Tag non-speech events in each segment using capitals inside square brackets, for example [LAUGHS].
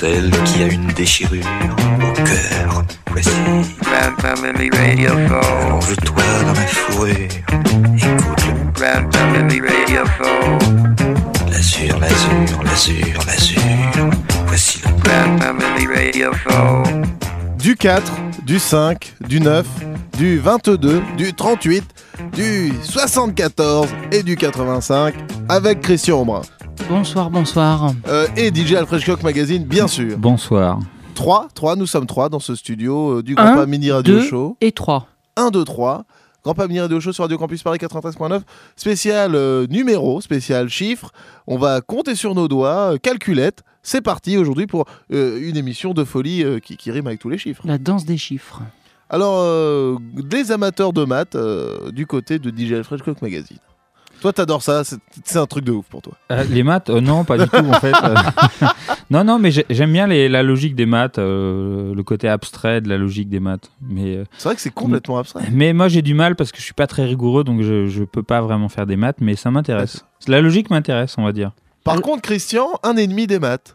celle qui a une déchirure au cœur. Voici, Grand Family Radio Show. allonge-toi dans ma fourrure. Écoute le Grand Family Radio Show. l'azur, l'azur, l'azur, l'azur. Voici le Grand Family Radio Show. Du 4, du 5, du 9, du 22, du 38, du 74 et du 85 avec Christian Aubrin. Bonsoir, bonsoir. Euh, et DJ Alfred Coq Magazine, bien sûr. Bonsoir. 3, 3, nous sommes 3 dans ce studio euh, du Grand Mini Radio Deux Show. et trois. 1, 2, 3. Grand Pas Mini Radio Show sur Radio Campus Paris 93.9. Spécial euh, numéro, spécial chiffre. On va compter sur nos doigts, euh, calculette. C'est parti aujourd'hui pour euh, une émission de folie euh, qui, qui rime avec tous les chiffres. La danse des chiffres. Alors, euh, des amateurs de maths euh, du côté de DJ Alfred Coq Magazine. Toi, t'adores ça, c'est un truc de ouf pour toi. Euh, les maths euh, Non, pas du tout en fait. Euh, [LAUGHS] non, non, mais j'ai- j'aime bien les- la logique des maths, euh, le côté abstrait de la logique des maths. Mais, euh, C'est vrai que c'est complètement abstrait. mais moi j'ai du mal parce que je suis pas très rigoureux, donc je, je peux pas vraiment faire des maths, mais ça m'intéresse. La logique m'intéresse, on va dire. Par Euh, contre, Christian, un ennemi des maths.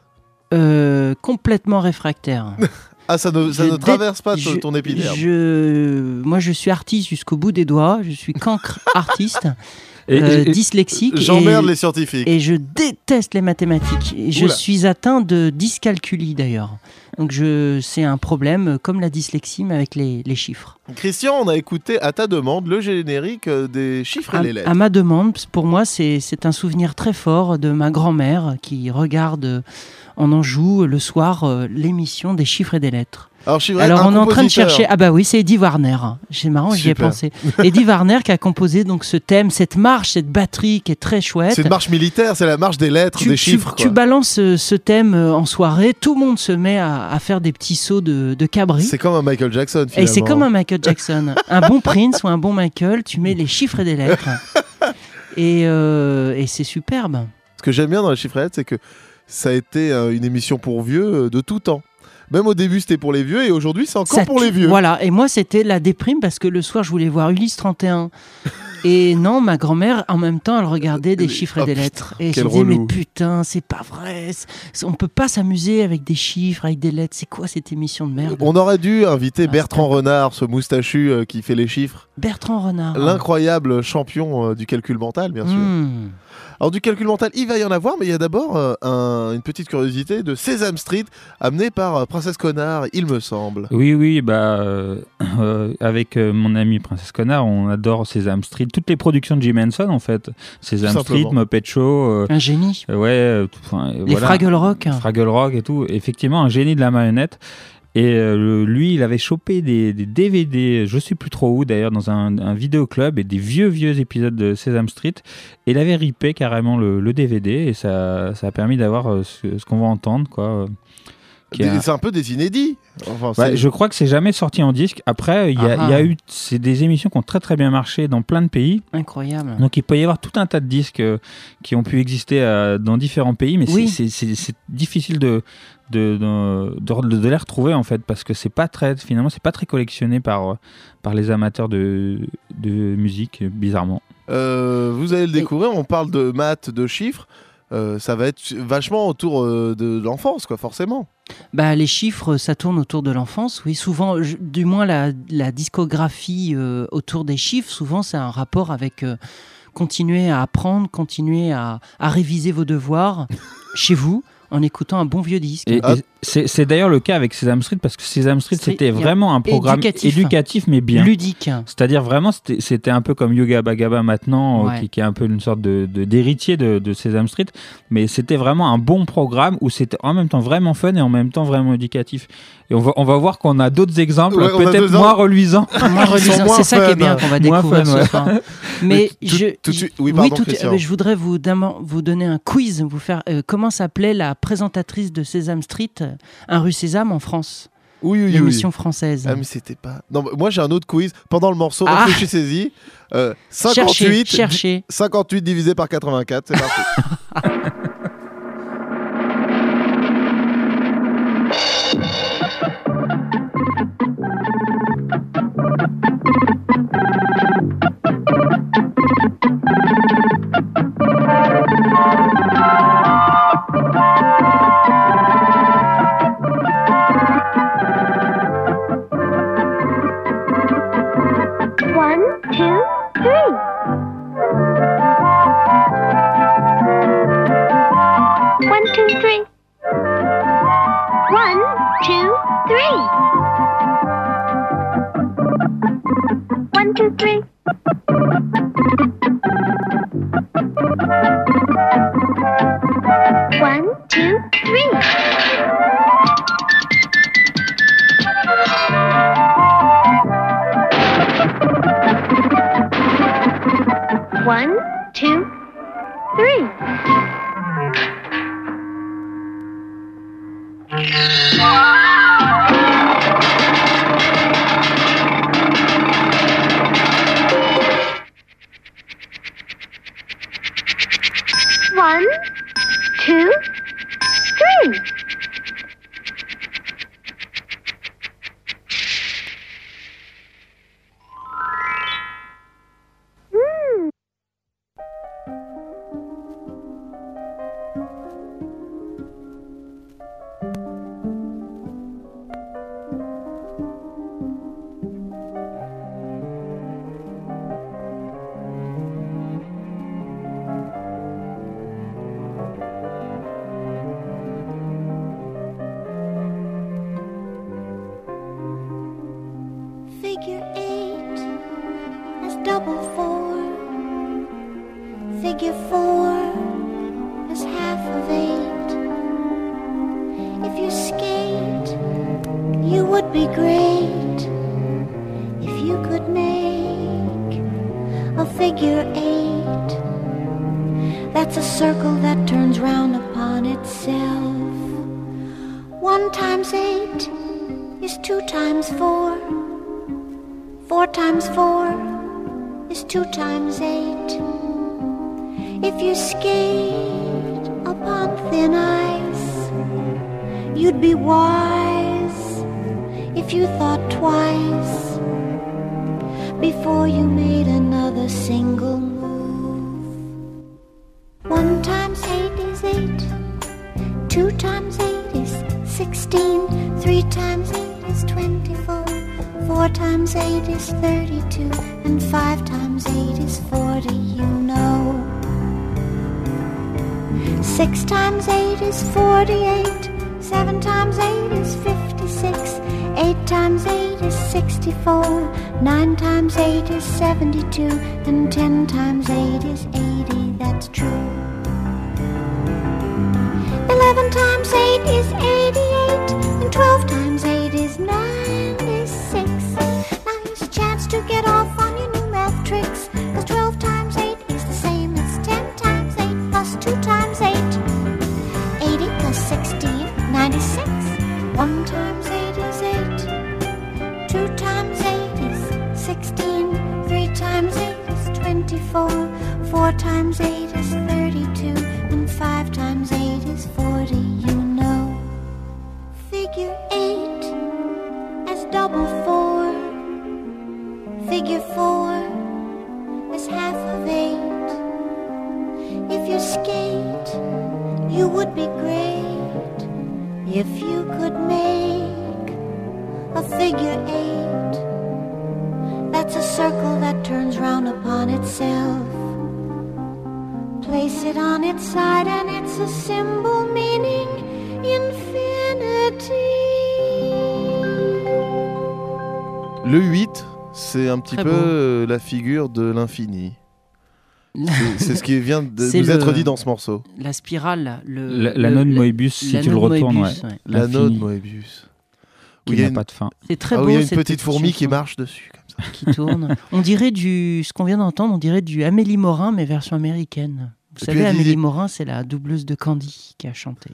Euh, complètement réfractaire. [LAUGHS] Ah, ça ne, ça traverse pas Je- ton épiderme. je- Moi, je suis artiste jusqu'au bout des doigts. Je suis cancre artiste, [LAUGHS] Et, euh, et- dyslexique. J'emmerde et, les scientifiques. et je déteste les mathématiques. Et je Oula. suis atteint de dyscalculie d'ailleurs. Donc, je, c'est un problème euh, comme la dyslexie, mais avec les, les chiffres. Christian, on a écouté à ta demande le générique euh, des chiffres et À, les lettres. à ma demande, pour moi, c'est c'est un souvenir très fort de ma grand-mère qui regarde en Anjou le soir l'émission des chiffres et des lettres. Alors, je suis vrai, Alors un on est en train de chercher. Ah bah oui, c'est Eddie Warner. C'est marrant, j'y ai pensé. [LAUGHS] Eddie Warner qui a composé donc ce thème, cette marche, cette batterie qui est très chouette. C'est une marche militaire, c'est la marche des lettres, tu, des tu- chiffres. tu balances euh, ce thème euh, en soirée, tout le monde se met à, à faire des petits sauts de, de cabri. C'est comme un Michael Jackson. Et c'est finalement. comme un Michael Jackson. un bon Prince ou un bon Michael, tu mets les chiffres et des lettres. [LAUGHS] et euh, et c'est superbe. Ce que j'aime bien dans les chiffres et lettres, c'est que ça a été une émission pour vieux de tout temps. Même au début, c'était pour les vieux et aujourd'hui, c'est encore Ça pour les vieux. Voilà, et moi c'était la déprime parce que le soir je voulais voir Ulysse 31. [LAUGHS] Et non, ma grand-mère, en même temps, elle regardait des chiffres et oh, des putain, lettres. Et je me disais, mais putain, c'est pas vrai. On peut pas s'amuser avec des chiffres, avec des lettres. C'est quoi cette émission de merde? On aurait dû inviter Ah, Bertrand Renard, ce moustachu euh, qui fait les chiffres. Bertrand Renard. L'incroyable champion euh, du calcul mental, bien sûr. Hmm. Alors, du calcul mental, il va y en avoir, mais il y a d'abord euh, un- une petite curiosité de Sesame Street, amenée par euh, Princesse Connard, il me semble. Oui, oui, bah, euh, euh, avec euh, mon ami Princesse Connard, on adore Sesame Street, toutes les productions de Jim Henson en fait. Sesame Street. Muppet Show, euh, Un génie. euh, ouais, tout- enfin, Les voilà. Fraggle Rock. Fraggle Rock et tout. Effectivement, un génie de la marionnette. Et euh, lui, il avait chopé des, DVD, je sais plus trop où d'ailleurs, dans un, un vidéoclub et des vieux, vieux épisodes de Sesame Street. Et il avait ripé carrément le, le DVD et ça, ça a permis d'avoir euh, ce, ce qu'on va entendre, quoi. A- C'est un peu des inédits. Enfin, Ouais, c'est- je crois que c'est jamais sorti en disque. Après, il y, a- Ah il y a eu c'est des émissions qui ont très très bien marché dans plein de pays. Incroyable. Donc il peut y avoir tout un tas de disques euh, qui ont pu exister euh, dans différents pays, mais c'est- Oui. difficile de de, de, de- de les retrouver en fait parce que c'est pas très finalement c'est pas très collectionné par euh, par les amateurs de, de musique bizarrement. Euh, vous allez le découvrir, on parle de maths, de chiffres. Euh, ça va être vachement autour euh, de l'enfance, quoi, forcément. Bah, les chiffres, ça tourne autour de l'enfance, oui. Souvent, du moins la, discographie euh, autour des chiffres, souvent, c'est un rapport avec continuer à apprendre, continuer à réviser vos devoirs [LAUGHS] chez vous en écoutant un bon vieux disque. Et, Ah. et c'est d'ailleurs le cas avec Sesame Street parce que Sesame Street c'était vraiment un programme éducatif. éducatif, mais bien. Ludique. C'est-à-dire vraiment, c'était un peu comme Yoga Bagaba maintenant, euh, qui, qui est un peu une sorte de de- d'héritier de, de Sesame Street, mais c'était vraiment un bon programme où c'était en même temps vraiment fun et en même temps vraiment éducatif. Et on va, on va voir qu'on a d'autres exemples, Ouais, peut-être moins ans. [LAUGHS] reluisants. Moins C'est ça qui est bien qu'on va découvrir fun, ce ouais. soir. [LAUGHS] Mais Mais tout- je, tout de suite- oui, pardon, tout- Christian. euh, je voudrais vous, vous donner un quiz, vous faire euh, comment s'appelait la présentatrice de Sesame Street, euh, un rue Sésame en France, Oui, oui, oui. l'émission française. Ah, mais c'était pas. Non, moi j'ai un autre quiz. Pendant le morceau, Ah. réfléchissez-y. Euh, Cherchez, 58, cherchez. 58 divisé par 84, c'est parti. [LAUGHS] times 8 is 64, 9 times 8 is 72, and 10 times 8 is 80, that's true. 11 times 8 is figure de l'infini. C'est- ce qui vient de [LAUGHS] C'est nous le- être dit dans ce morceau. La spirale, le. La- le- Moebius, si tu le retournes, Moebius, ouais. Moebius. Où il y a une, pas de fin. C'est très ah, beau. où il y a une petite fourmi qui marche dessus. Comme ça. Qui tourne. on dirait du. Ce qu'on vient d'entendre, on dirait du Amélie Morin, mais version américaine. Vous Et savez, Amélie Morin, c'est la doubleuse de Candy qui a chanté.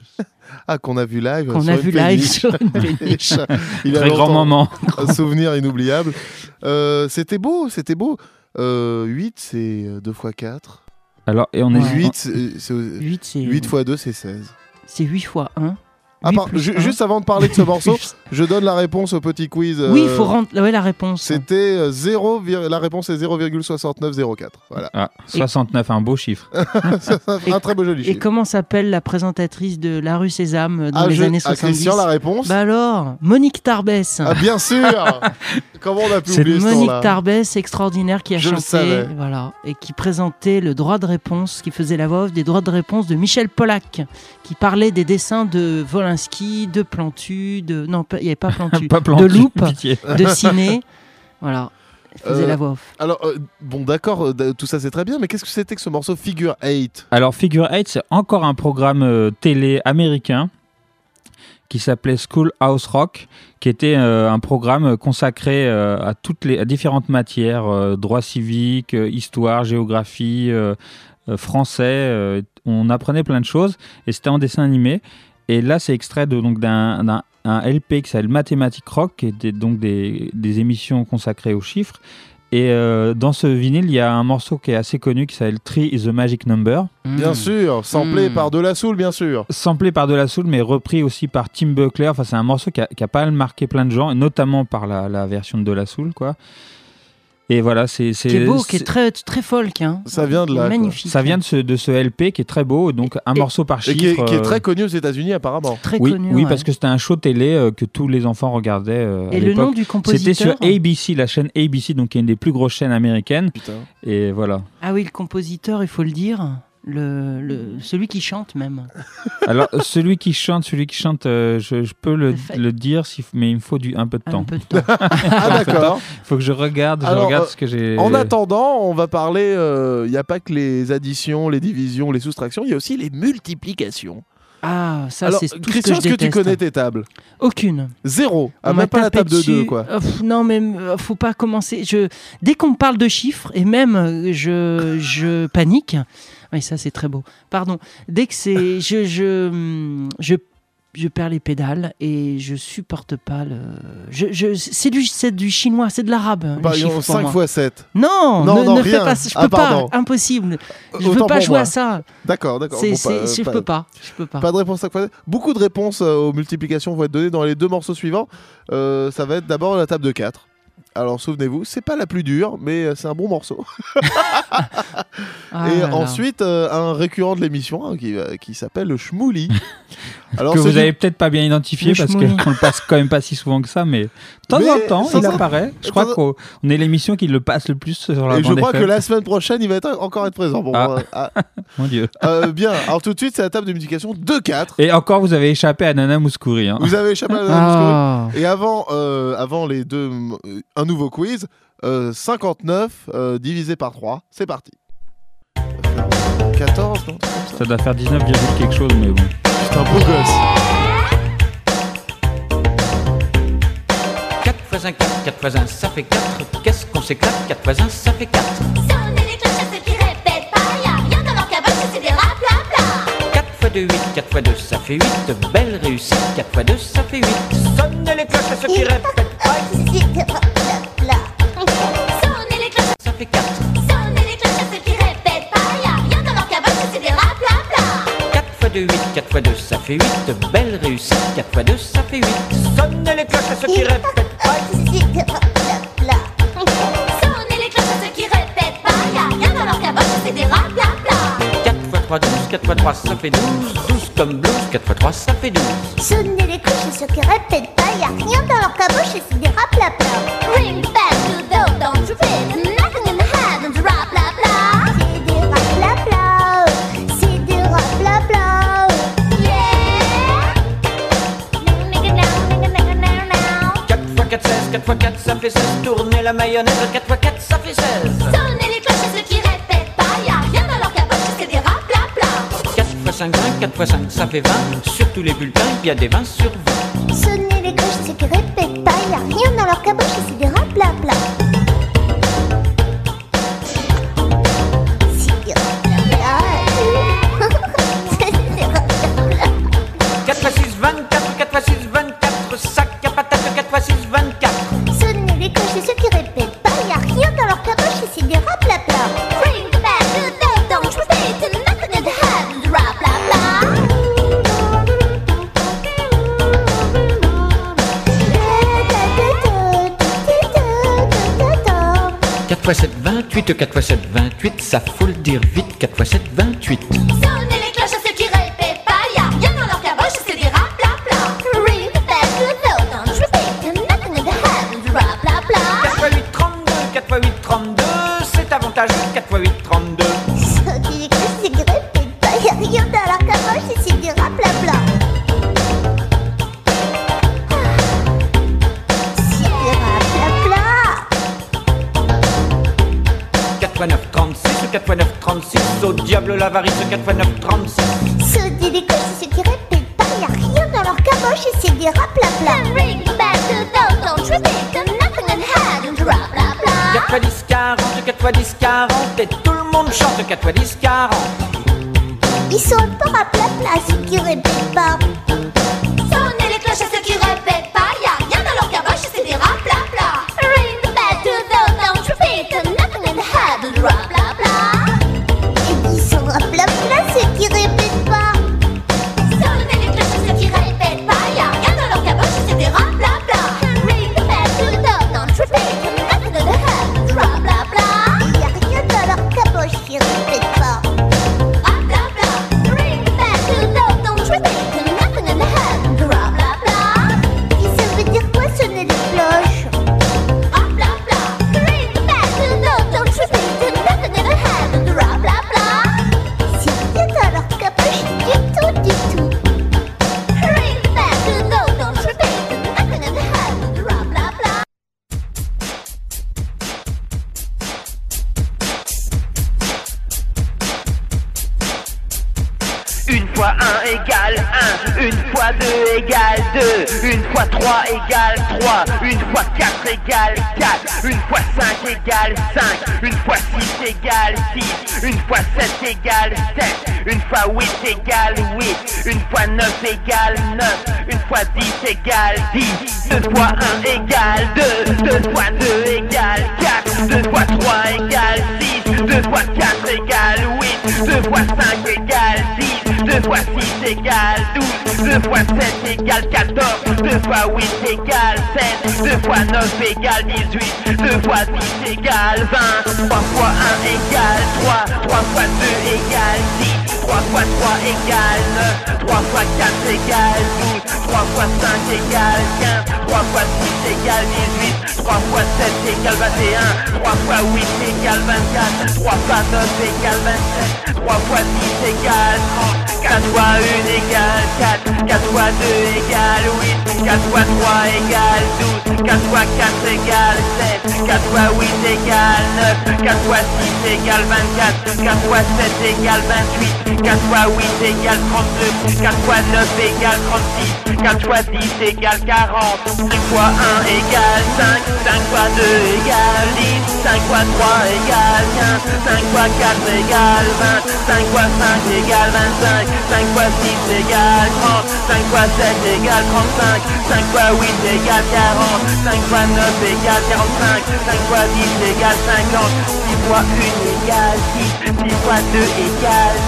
Ah, qu'on a vu live. Qu'on a vu live sur une [LAUGHS] péniche. Il a Très grand longtemps- moment. [LAUGHS] un souvenir inoubliable. Euh, c'était beau, c'était beau. Euh, 8, c'est 2 x 4. Alors, et on est. Ouais. 8, c'est, c'est- 8, c'est. 8 x 2, c'est 16. C'est 8 fois 1. Ah, par- ju- juste avant de parler de ce [LAUGHS] morceau, je donne la réponse au petit quiz. euh, Oui, il faut rendre ouais, la réponse. C'était euh, 0, vir- la réponse est 0,6904. Voilà. Ah, 69, un beau chiffre. [LAUGHS] un très beau joli Et chiffre. comment s'appelle la présentatrice de La rue Sésame euh, dans Ah, les je- années ah, 70 Christian, la réponse Bah alors, Monique Tarbès. Ah, bien sûr [LAUGHS] Comment on a pu C'est oublier ce Monique temps-là Tarbès extraordinaire qui a Je le chanté, savais. voilà, et qui présentait le droit de réponse, qui faisait la voix off des droits de réponse de Michel Pollack, qui parlait des dessins de Volinsky, de Plantu, de non, pas- il n'y avait pas [LAUGHS] Plantu, Pas de Loupe, [LAUGHS] de Ciné, voilà, il faisait Euh, la voix off. Alors, euh, bon, d'accord, euh, tout ça c'est très bien, mais qu'est-ce que c'était que ce morceau Figure 8 Alors, Figure 8, c'est encore un programme euh, télé américain qui s'appelait School House Rock, qui était euh, un programme consacré euh, à toutes les à différentes matières, euh, droit civique, euh, histoire, géographie, euh, euh, français. euh, on apprenait plein de choses et c'était en dessin animé. Et là, c'est extrait de, donc d'un d'un- un LP qui s'appelle Mathématiques Rock, qui était donc des, des émissions consacrées aux chiffres. Et euh, dans ce vinyle, il y a un morceau qui est assez connu qui s'appelle Three is the Magic Number, Bien Mm. sûr, samplé Mm. par De La Soul, bien sûr. samplé par De La Soul, mais repris aussi par Tim Buckler. Enfin, c'est un morceau qui a, qui a pas mal marqué plein de gens, et notamment par la, la version de De La Soul, quoi. Et voilà, c'est c'est- Qui est beau, qui est c'est- très, très folk. Hein. Ça vient de là, quoi. Magnifique. ça vient de ce, de ce LP qui est très beau, donc un Et- morceau par Et chiffre. qui est, qui est euh, très connu aux États-Unis apparemment. Très oui, connu. oui ouais. parce que c'était un show télé euh, que tous les enfants regardaient euh, à Et le nom du C'était compositeur sur ABC, la chaîne ABC, donc qui est une des plus grosses chaînes américaines. Putain. Et voilà. Ah oui, le compositeur, il faut le dire. Le, le- celui qui chante même. [LAUGHS] Alors, celui qui chante, celui qui chante, euh, je, je peux le, dire, faut- mais il me faut du, un peu de Un temps. peu de temps. [LAUGHS] Ah d'accord. Il faut que je regarde, je regarde euh, ce que j'ai. En attendant, on va parler. Il n'y a pas que les additions, les divisions, les soustractions, il y a aussi les multiplications. Ah, ça, c'est tout Christian, ce est-ce que que je tu connais tes tables? Aucune. Zéro. Ah, même pas la table de deux, quoi. Euh, pff, non, mais euh, faut pas commencer. Je... Dès qu'on parle de chiffres, et même euh, je, je panique. Oui, ça c'est très beau. Pardon. Dès que c'est. [LAUGHS] Je, je, hum, je, je perds les pédales et je supporte pas le. Je, je... C'est du, c'est du chinois, c'est de l'arabe. pour 5 moi. x 7. Non, Non, ne, non, ne rien. fais pas. Je Ah, peux pas. Impossible. Je Autant veux pas jouer moi. à ça. D'accord, d'accord. Bon, je peux pas. Je peux pas. Pas de réponse 5 x 7. Beaucoup de réponses euh, aux multiplications vont être données dans les deux morceaux suivants. Euh, ça va être d'abord la table de 4. Alors souvenez-vous, c'est pas la plus dure, mais euh, c'est un bon morceau. [LAUGHS] Ah Et ensuite, euh, un récurrent de l'émission hein, qui, euh, qui s'appelle le Schmouli. [LAUGHS] Alors, que vous du- avez peut-être pas bien identifié Le parce qu'on le passe quand même pas si souvent que ça, mais de temps Mais en temps, il apparaît. Je crois qu'on on est l'émission qui le passe le plus sur la Et je crois que la semaine prochaine, il va être, encore être présent. Bon, Ah. euh, ah, [LAUGHS] Mon Dieu. euh, bien, alors tout de suite, c'est la table de multiplication 2-4. Et encore, vous avez échappé à Nana Mouskouri. Hein. Vous avez échappé à la Ah. Et avant, euh, avant les deux, euh, un nouveau quiz, euh, 59 euh, divisé par 3, c'est parti. Ça fait 14, non comme ça Ça doit faire 19, virgule quelque chose, mais bon. C'est un beau gosse. 4 x 1, 4, 4 x 1, ça fait 4. Qu'est-ce qu'on s'éclate? 4 x 1, ça fait 4. Sonnez les cloches à ceux qui répètent pas, y'a rien dans leur caboche, c'est des rap bla bla. 4 x 2, 8, 4 x 2, ça fait 8. Belle réussite, 4 x 2, ça fait 8. Sonnez les cloches à ceux qui répètent pas, 4. sonnez les cloches à ceux qui répètent pas, y'a rien dans leur c'est des rap bla bla. 4 x 2, 8, 4 x 2, ça fait 8. Belle réussite, 4 x 2, ça fait 8. Sonnez les cloches à ceux qui répètent pas. Sonnez les cloches à ceux qui répètent pas, y'a rien dans leur caboche, c'est des rap bla bla. 4 x 3, 12, 4 x 3, ça fait 12. 12 comme blues, 4 x 3, ça fait 12. Sonnez les cloches à ceux qui répètent pas, y'a rien dans leur caboche et c'est des rap bla bla. Ring back to the fait 16. Tournez la mayonnaise, 4 x 4, ça fait 16. Sonnez les cloches à ceux qui répètent pas, y'a rien dans leur caboche c'est des rap bla bla. 4 x 5, 20, 4 x 5, ça fait 20. Sur tous les bulletins, il y a des 20 sur 20. Sonnez les cloches à ceux qui répètent pas, y'a rien dans 28, 4 x 7, 28, ça faut le dire vite, 4 x 7, 28. Sonnez les cloches à ceux qui répètent pas, y'a rien dans leur caboche c'est des rap bla bla. Ring back the day, don't repeat, and nothing in the head and rap bla bla. 4 x 8, 32, 4 x 8, 32, c'est avantageux, 4 x 8, 32. Sonnez les cloches à ceux qui répètent pas, y'a rien dans leur caboche c'est des au diable l'avarice, 4 x 9, 36. Sonnez les cloches à ceux qui répètent pas, y'a rien dans leur caboche et c'est des rap bla bla. Ring back the day, don't repeat, and nothing and rap bla bla? 4 x 10, 40, 4 x 10, 40, et tout le monde chante 4 x 10, 40. Ils sont pas rap bla bla ceux qui répètent pas. 10 égale 10, 2 fois 1 égale 2, 2 fois 2 égale 4, 2 fois 3 égale 6, 2 fois 4 égale 8, 2 fois 5 égale 10, 2 fois 6 égale 12, 2 fois 7 égale 14, 2 fois 8 égale 7, 2 fois 9 égale 18, 2 fois 10 égale 20, 3 fois 1 égale 3, 3 fois 2 égale 10, 3 fois 3 égale 9, 3 fois 4 égale 12, 3 fois 5 égale 15, 3 fois 6 égale 18, 3 fois 7 égale 21, 3 fois 8 égale 24, 3 fois 9 égale 27, 3 fois 10 égale 30, 4 fois 1 égale 4, 4 fois 2 égale 8, 4 fois 3 égale 12, 4 fois 4 égale 7, 4 fois 8 égale 9, 4 fois 6 égale 24, 4 fois 7 égale 28, 4 fois 8 égale 32, 4 fois 9 égale 36, 4 fois 10 égale 40, 5 fois 1 égale 5, 5 fois 2 égale 10, 5 fois 3 égale 15, 5 fois 4 égale 20, 5 fois 5 égale 25, 5 fois 6 égale 30, 5 fois 7 égale 35, 5 fois 8 égale 40, 5 fois 9 égale 45, 5 fois 10 égale 50, 6 fois 1 égale 6, 6 fois 2 égale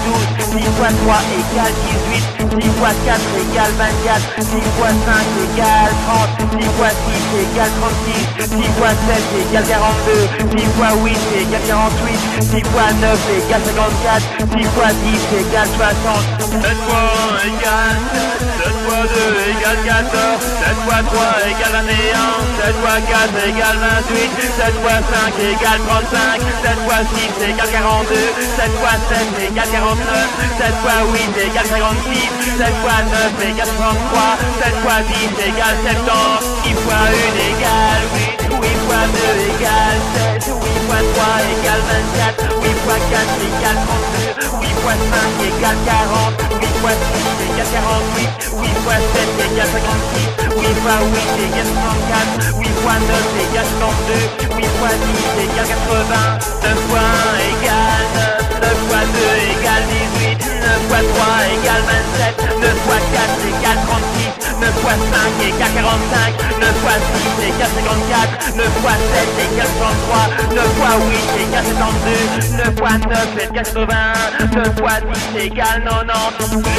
12, 6 fois 3 égale 18, 6 fois 4 égale 24, 6 fois 5 égale 30, 6 fois 6 égale 36, 6 fois 7 égale 42, 6 fois 8 égale 48, 6 fois 9 égale 54, 6 fois 10 égale 60, 7 fois 1 égale 7, 7 fois 2 égale 14, 7 fois 3 égale 21, 7 fois 4 égale 28, 7 fois 5 égale 35, 7 fois 6 égale 42, 7 fois 7 égale 49, 7 fois 8 égale 56, 7 fois 9 égale 33, 7 fois 10 égale 70, 8 fois 1 égale 8, 8 fois 2 égale 7, 8 fois 3 égale 24, 8 fois 4 égale 32, 8 fois 5 égale 40, 8 fois 6 égale 48, 8 fois 7 égale 56, 8 fois 8 égale 64, 8 fois 9 égale 32, 8 fois 10 égale 80, 9 fois 1 égale 9, 9 fois 2 égale 18, 9 fois 3 égale 27, 9 fois 4 égale 36, 9 fois 5 égale 45, 9 fois 6 égale 54, 9 fois 7 égale 63, 9 fois 8 égale 72, 9 fois 9 égale 81, 9 fois 10 égale 90,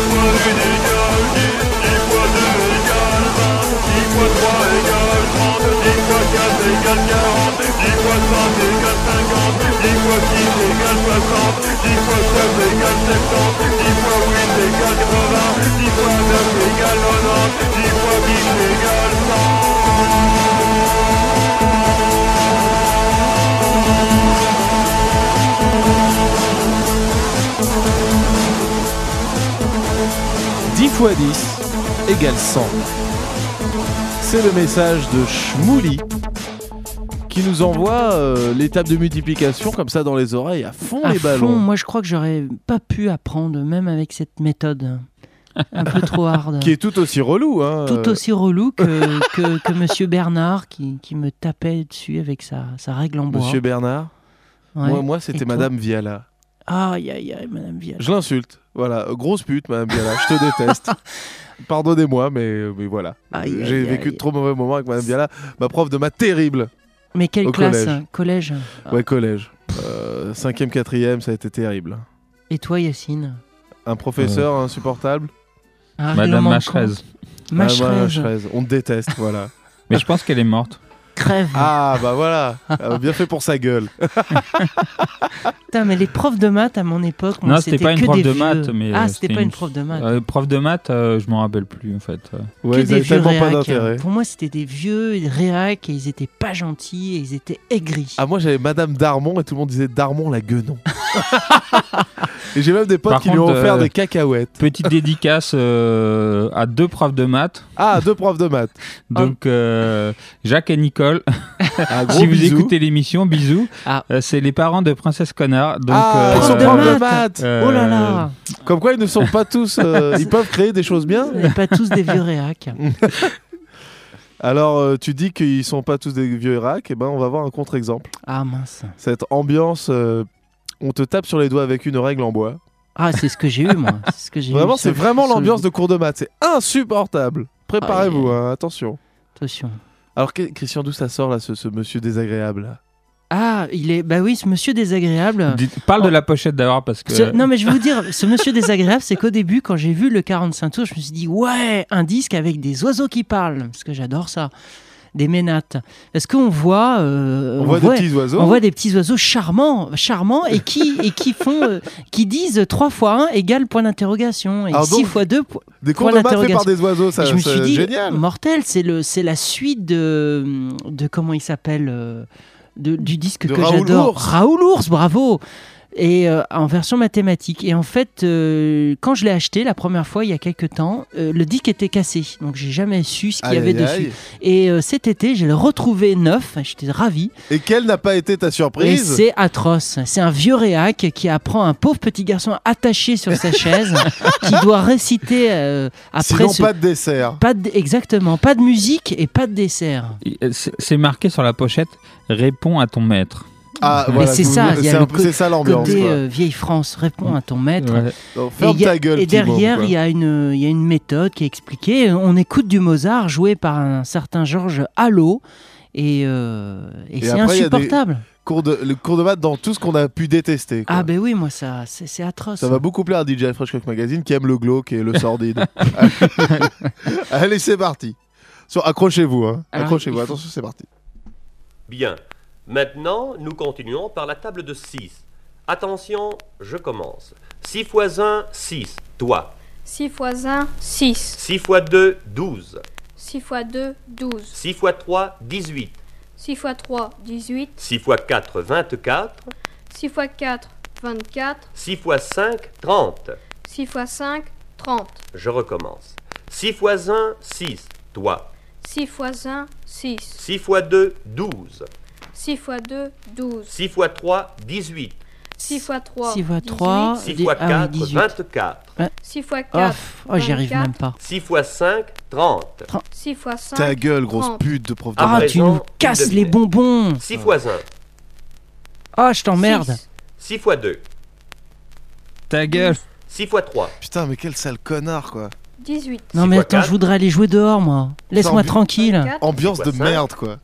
4 égale 40, 10 fois 5 égale 50, 10 fois 6 égale 60, 10 fois 7 égale 70, 10 fois 8 égale 80, 10 fois 9 égale 90, 10 fois 10 égale 10 fois 10 égale 100. C'est le message de Shmouli qui nous envoie euh, l'étape de multiplication comme ça dans les oreilles à fond À les fond, ballons. moi je crois que j'aurais pas pu apprendre, même avec cette méthode un peu trop hard. [LAUGHS] Qui est tout aussi relou. Hein. tout aussi relou que, que, que Monsieur Bernard qui, qui me tapait dessus avec sa, sa règle en bois. Monsieur Bernard? Ouais. Moi, moi c'était Madame Viala. Aïe, aïe, aïe, Madame Viala. Je l'insulte. Voilà, grosse pute, Madame Viala. Je te déteste. [LAUGHS] Pardonnez-moi, mais, mais voilà. Aïe, J'ai aïe, vécu aïe. de trop mauvais moments avec Madame Viala, ma prof de maths terrible. Mais quelle Au classe collège. Collège. Ouais, collège. Euh, cinquième, quatrième, ça a été terrible. Et toi, Yacine? Un professeur insupportable. Un Madame Macherez. compte Ah. On te déteste, voilà. [LAUGHS] Mais je pense qu'elle est morte. Crève. Ah, bah voilà. Euh, bien fait pour sa gueule. [LAUGHS] Putain, mais les profs de maths à mon époque, moi, Non, c'était pas une prof des de vieux. maths, mais. Ah, euh, c'était pas une prof de maths. Euh, prof de maths, euh, je m'en rappelle plus en fait. Ouais, que ils des avaient vieux tellement pas réacs. d'intérêt. Pour moi, c'était des vieux réacs et ils étaient pas gentils et ils étaient aigris. Ah, moi j'avais Madame Darmon et tout le monde disait Darmon la guenon. [LAUGHS] et j'ai même des potes Par qui lui ont offert euh, des cacahuètes. Petite dédicace euh, à deux profs de maths. Ah, deux profs de maths. Donc euh, Jacques et Nicole, Ah, [LAUGHS] [LAUGHS] si vous bisous. écoutez l'émission, bisous. Ah. Euh, c'est les parents de Princesse Connard. Alors, donc, ah, euh, ils sont de profs de maths. euh, Oh là là Comme quoi, ils ne sont pas tous. euh, [LAUGHS] ils peuvent créer des choses bien. N'est pas tous des vieux réacs. Alors, euh, tu dis qu'ils sont pas tous des vieux Irak. Et ben, on va voir un contre-exemple. Ah mince. Cette ambiance, euh, on te tape sur les doigts avec une règle en bois. Ah, c'est ce que j'ai eu, moi. C'est ce que j'ai eu Vraiment, c'est vraiment l'ambiance de cours de maths. C'est insupportable. Préparez-vous, hein, attention. Attention. Alors, que- Christian, d'où ça sort là, ce, ce monsieur désagréable là? Ah, il est. Bah oui, ce monsieur désagréable. dites- parle de la pochette d'abord parce que. Ce- Non, mais je vais vous dire, ce monsieur désagréable, c'est qu'au début, quand j'ai vu le 45 tours, je me suis dit, ouais, un disque avec des oiseaux qui parlent. Parce que j'adore ça. Des ménates. Parce qu'on voit. euh, On, voit des petits oiseaux. on voit des petits oiseaux charmants, charmants et qui, et qui font, euh, qui disent 3 fois 1 égale point d'interrogation et Alors 6 donc, fois 2 Des cours point de maths faits par d'interrogation. des oiseaux, ça, et je me suis dit, génial. mortel, c'est le, c'est la suite de, de comment il s'appelle, euh, de- du disque De que Raoul j'adore. Ours. Raoul Ours, bravo. Et euh, en version mathématique. Et en fait, euh, quand je l'ai acheté la première fois il y a quelques temps, euh, le disque était cassé. Donc j'ai jamais su ce qu'il y avait aïe, dessus. aïe. Et euh, cet été, je l'ai retrouvé neuf. J'étais ravi. Et quelle n'a pas été ta surprise c'est atroce. C'est un vieux réac qui apprend un pauvre petit garçon attaché sur sa chaise [LAUGHS] qui doit réciter euh, après Sinon, ce- pas de dessert. pas de- exactement, pas de musique et pas de dessert. C'est c'est marqué sur la pochette réponds à ton maître. Ah, Mais voilà, c'est ça, il y a c'est le ça l'ambiance. Côté quoi. euh, vieille France, réponds à ton maître. Ouais. Donc, Et, y a- ta gueule. et derrière, il y, a une, il y a une méthode qui est expliquée. On écoute du Mozart joué par un certain Georges Hallot. Et, euh, et Et c'est insupportable. Cours de, le cours de maths dans tout ce qu'on a pu détester. quoi. Ah ben oui, moi ça, c'est atroce. Ça va beaucoup plaire à DJ Fresh Cock Magazine qui aime le glauque et le sordide. [LAUGHS] [LAUGHS] Allez, c'est parti. Sur- Accrochez-vous, hein. Accrochez-vous. Attention, c'est parti. Bien. Maintenant, nous continuons par la table de 6. Attention, je commence. 6 fois 1, 6. Toi. 6 fois 1, 6. 6 fois 2, 12. 6 fois 2, 12. 6 fois 3, 18. 6 fois 3, 18. 6 fois 4, 24. 6 fois 4, 24. 6 fois 5, 30. 6 fois 5, 30. Je recommence. 6 fois 1, 6. Toi. 6 fois 1, 6. 6 fois 2, 12. 6 fois 2, 12. 6 fois 3, 18. 6 fois 3, 6 fois 3, 6 dix- fois ah oui, 4, 18. 24. 6 fois Oh, 4, pff, oh, j'y arrive 24. même pas. 6 fois 5, 30. 6 fois 5, Ta gueule, grosse 30. pute de prof de Ah, maths. tu nous casses les bonbons 6 fois 1, Ah, je t'emmerde 6. 6 fois 2, Ta gueule 6 fois 3, Putain, mais quel sale connard, quoi. 18. Non Six mais fois attends, quatre. je voudrais aller jouer dehors, moi. Laisse-moi tranquille. 24, Ambiance Six de fois cinq. merde, quoi.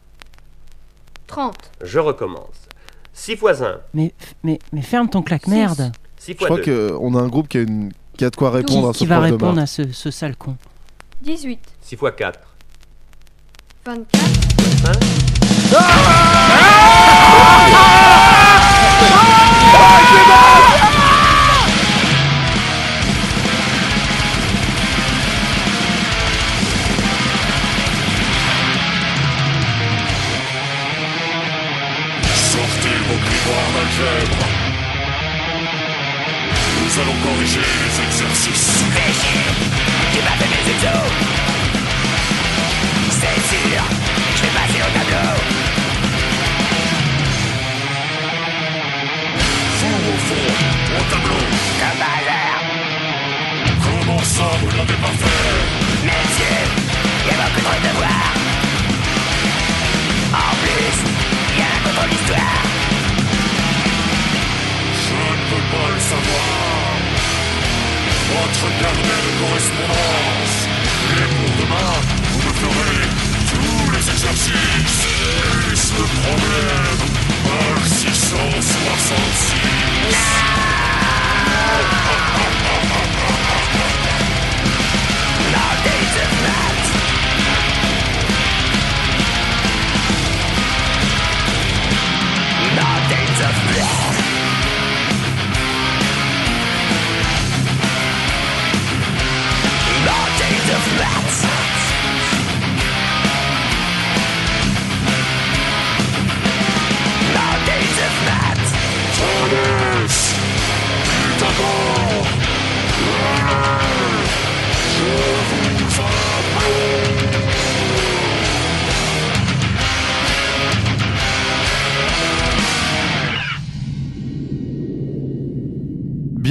30. je recommence. 6 fois 1, Mais, mais, mais ferme ton claque-merde. 6 Je fois crois 2, qu'on a un groupe qui a, une... qui a de quoi répondre à ce qui va prof de répondre maths. à ce, ce sale con 18. 6 fois 4, 24. 5, Sortez Nous allons corriger les exercices. Tu m'as fait mes exos C'est sûr, je vais passer au tableau. Vous au fond, au tableau. Comme par hasard Comment ça, vous l'avez pas fait? Messieurs, il y a beaucoup trop de devoirs. En plus, il y a un contrôle d'histoire pas savoir. Votre carnet correspondance. Et pour demain, vous me ferez tous les exercices. Plus le problème? Par 666. Days of Math No days of Math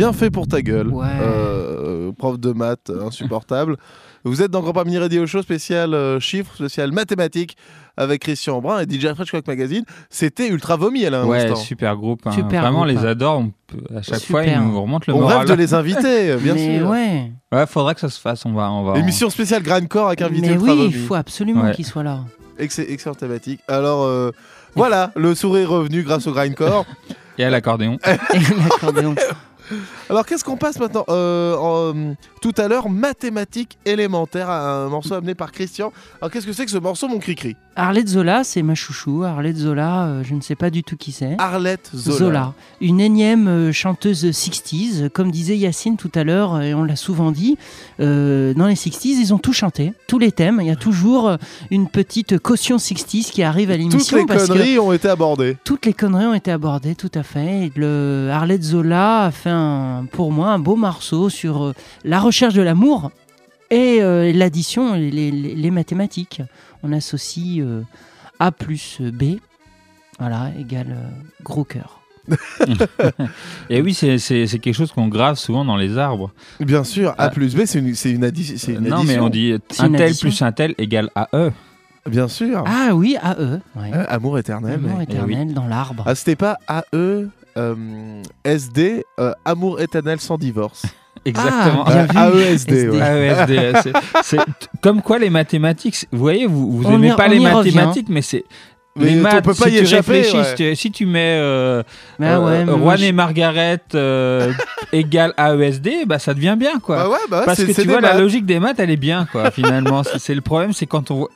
bien fait pour ta gueule. Ouais. Euh, prof de maths insupportable. [LAUGHS] Vous êtes dans Grand Pas Mini Radio Show spécial euh, chiffres, spécial mathématiques avec Christian Brun et DJ Fresh Coq Magazine. C'était ultra vomi à l'instant. Ouais, super groupe. hein. Super Vraiment, groupe, les hein. adore. On peut- à chaque fois, ils nous remontent le On moral. rêve de les inviter, [LAUGHS] bien Mais sûr. ouais. Ouais, faudra que ça se fasse. On va, on va. Émission spéciale Grindcore avec invité Mais ultra oui, vomi. il faut absolument Ouais. qu'il soit là. Ex- excellente thématique. Alors euh, voilà, le sourire revenu grâce au Grindcore. [LAUGHS] Et à l'accordéon. Et l'accordéon. Alors qu'est-ce qu'on passe maintenant Euh, euh, Tout à l'heure, mathématiques élémentaires, un morceau amené par Christian. Alors qu'est-ce que c'est que ce morceau, mon cri-cri? Arlette Zola, c'est ma chouchou. Arlette Zola, euh, je ne sais pas du tout qui c'est. Arlette Zola. Zola. Une énième euh, chanteuse 60s. Comme disait Yacine tout à l'heure, euh, et on l'a souvent dit, euh, dans les 60s, ils ont tout chanté, tous les thèmes. Il y a toujours une petite caution 60s qui arrive à Toutes l'émission. les parce que conneries ont été abordées. toutes les conneries ont été abordées, tout à fait. Et le Arlette Zola a fait, un, pour moi, un beau morceau sur la recherche de l'amour et l'addition, et les, les- les mathématiques. On associe euh, A plus B, voilà, égale euh, gros cœur. [LAUGHS] Et oui, c'est quelque chose qu'on grave souvent dans les arbres. Bien sûr, A Ah. plus B, c'est une, c'est une, addi- une non, addition. mais on dit un tel plus un tel égale AE. Bien sûr. Ah oui, AE. Ouais. Euh, amour éternel. Amour mec. éternel dans l'arbre. Ah, c'était pas AE, euh, SD, euh, amour éternel sans divorce. Exactement. Ah, bien vu. AESD, SD. ouais. AESD, c'est- c'est comme quoi les mathématiques, vous voyez, vous, vous On aimez y- pas les revient. mathématiques, mais c'est Mais les on maths. peut pas si y tu échapper, réfléchis, ouais. si, tu, si tu mets euh, Bah euh, ouais, mais Juan je- et Margaret euh, [LAUGHS] égale AESD, bah ça devient bien quoi. Bah ouais, bah Parce que tu des vois, la logique des maths, elle est bien, quoi, [LAUGHS] finalement. C'est c'est le problème, c'est quand on.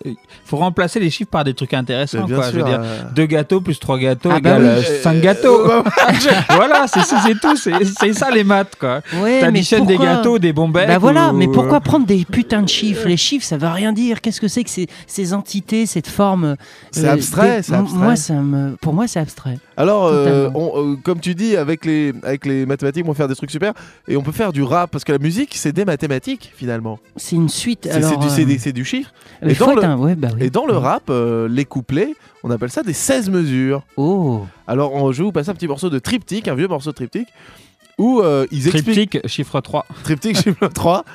faut remplacer les chiffres par des trucs intéressants, Mais bien quoi. Je veux sûr, dire, euh, deux gâteaux plus trois gâteaux Ah bah égale oui. euh, cinq gâteaux. euh, [LAUGHS] voilà, c'est tout. C'est ça les maths, quoi. Ouais, mais T'additionnes des pourquoi- gâteaux, des bonbons. Bah voilà, mais ou- pourquoi prendre des putains de chiffres? Les chiffres, ça veut rien dire. Qu'est-ce que c'est que ces, ces entités, cette forme C'est abstrait, des- c'est abstrait. Moi, ça me, pour moi, c'est abstrait. Alors, euh, on- euh, comme tu dis, avec les, avec les mathématiques, on peut faire des trucs super. Et on peut faire du rap, parce que la musique, c'est des mathématiques, finalement. C'est une suite. C'est du, euh, du chiffre. il et faut dans être le- un- ouais, bah oui. Et dans le Ouais. rap, euh, les couplets, on appelle ça des 16 mesures. Oh, Alors, on- je vais vous passer un petit morceau de triptyque, un vieux morceau de triptyque, où euh, ils expliquent... Triptyque, chiffre 3. Triptyque chiffre 3,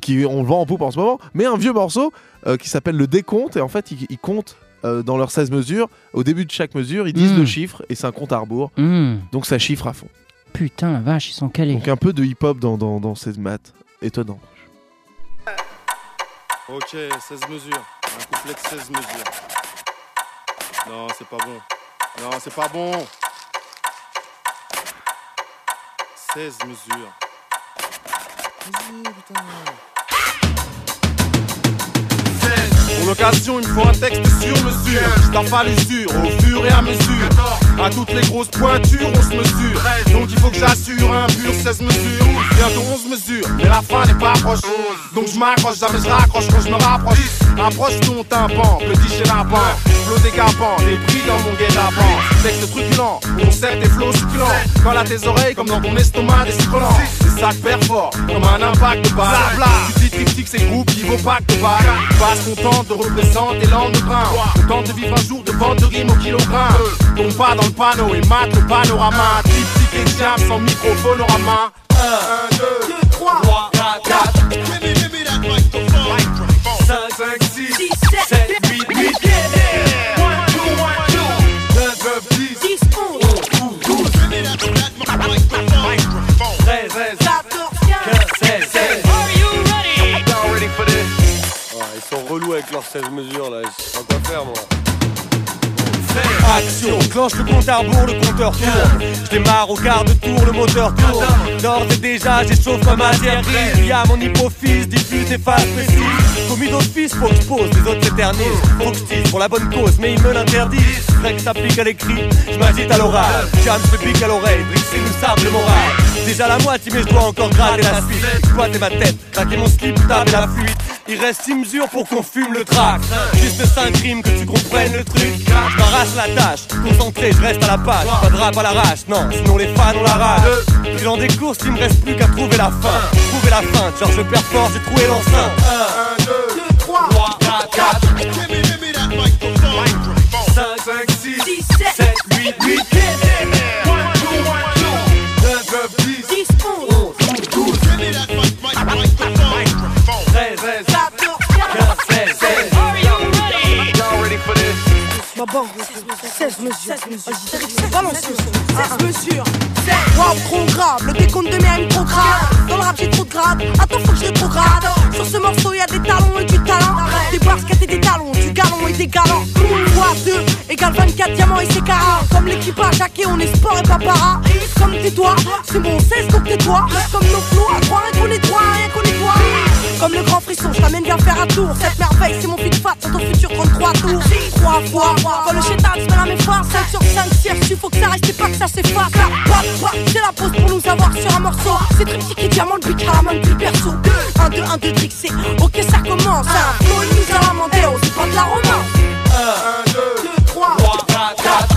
qui on le vend en poupe en ce moment, mais un vieux morceau euh, qui s'appelle le décompte, et en fait, ils comptent euh, dans leurs 16 mesures. Au début de chaque mesure, ils disent Mm. le chiffre, et c'est un compte à rebours, hmm. donc ça chiffre à fond. putain, la vache, ils sont calés. Donc un peu de hip-hop dans, dans, dans ces maths. Étonnant. Ok, 16 mesures. Un couplet de 16 mesures. Non, c'est pas bon. Non, c'est pas bon. 16 mesures. Vas-y, putain. Pour l'occasion, il me faut un texte sur mesure. Je t'en fallu sûr, au fur et à mesure. À toutes les grosses pointures, on se mesure. Donc il faut que j'assure un pur 16 mesures. Bientôt 11 mesures, mais la fin n'est pas proche. Donc je m'accroche, jamais je raccroche quand je me rapproche. Approche ton tympan, petit chez la Flot décapant, des prix dans mon guet-apens. Texte truculent, concept et flow succulent. Quand à tes oreilles, comme dans ton estomac, des succulents. Des sacs perforts, comme un impact de balle. Tu dis triptyque, c'est groupe pas que de balle. Passe contente de représenter l'embrun. Contente de vivre un jour de vente de rimes au kilogramme. Tombe pas dans le panneau et mate le panorama. Triptyque et jam sans microphone au main. 1, 2, 3, 4, 4. 5, 5, 6, 7, avec leurs 16 mesures là, je sais pas quoi faire moi. Action, clenche le compte à rebours, le compteur tourne. Je démarre au quart de tour, le moteur tourne. D'ores et déjà, j'échauffe ma matière grise. Il y a mon hypophyse, diffuse et phase précise. Commis d'office, faut que je pose, les autres s'éternisent. Faut que je pour la bonne cause, mais ils me l'interdisent. Que s'applique à l'écrit, je m'agite à l'oral. Jam, je pique à l'oreille, drixer nous sable le moral. Déjà la moitié, mais je dois encore gratter la suite. Exploiter ma tête, craquer mon slip, taper la fuite. Il reste 6 mesures pour qu'on fume le track. Juste 5 rimes que tu comprennes le truc. Je m'arrache la tâche, concentré, je reste à la page. Pas de rap à l'arrache, non, sinon les fans ont la rage. Bilan des courses, il me reste plus qu'à trouver la fin. Trouver la fin, genre je perds fort, j'ai trouvé l'enceinte. 1, 2, 3, 4, 4. 5, 5, 6, 7, 8, 8, Bah bon, 16 mesures. Vas-y, balance le son. 16 mesures. Wow, trop grave, le décompte de mes trop grave. Dans le rap, j'ai trop de grade. Attends, faut que je rétrograde. Sur ce morceau, y a des talons et du talent. Des baskets et des talons, du galon et des galants. Fois 2 égale 24 diamants et c'est carats. Comme l'équipage hacké, on est sport et pas para. Comme tais-toi, c'est mon 16 donc tais-toi. Comme nos flots, à croire qu'on est toi, rien qu'on est toi. Comme le grand frisson, je t'amène bien faire un tour. Cette merveille, c'est mon fit fat, sur ton futur 33 tours. 3 fois, quand le chétan se met à mes phares, 5 sur 5 sièges, il faut que ça reste et pas que ça s'efface. C'est la pause pour nous avoir sur un morceau. C'est triptyque et diamant, le but à la main depuis le perso. 1, 2, 1, 2, tricks, c'est ok, ça commence. Un flow, mise à la Mandéo, c'est pas de la romance. 1, 2, 3, 4, 4.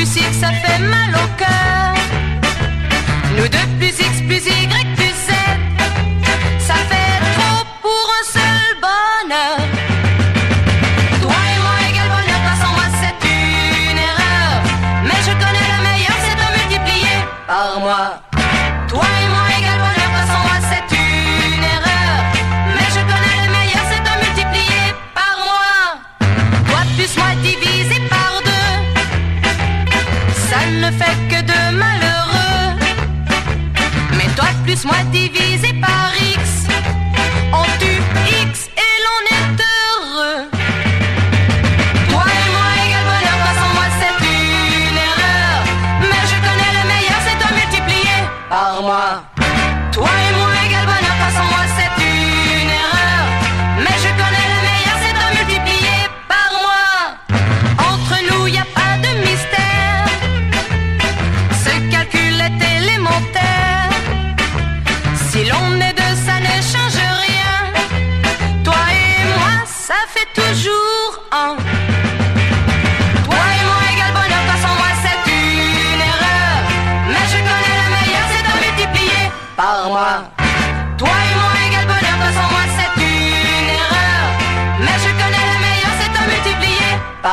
Plus X ça fait mal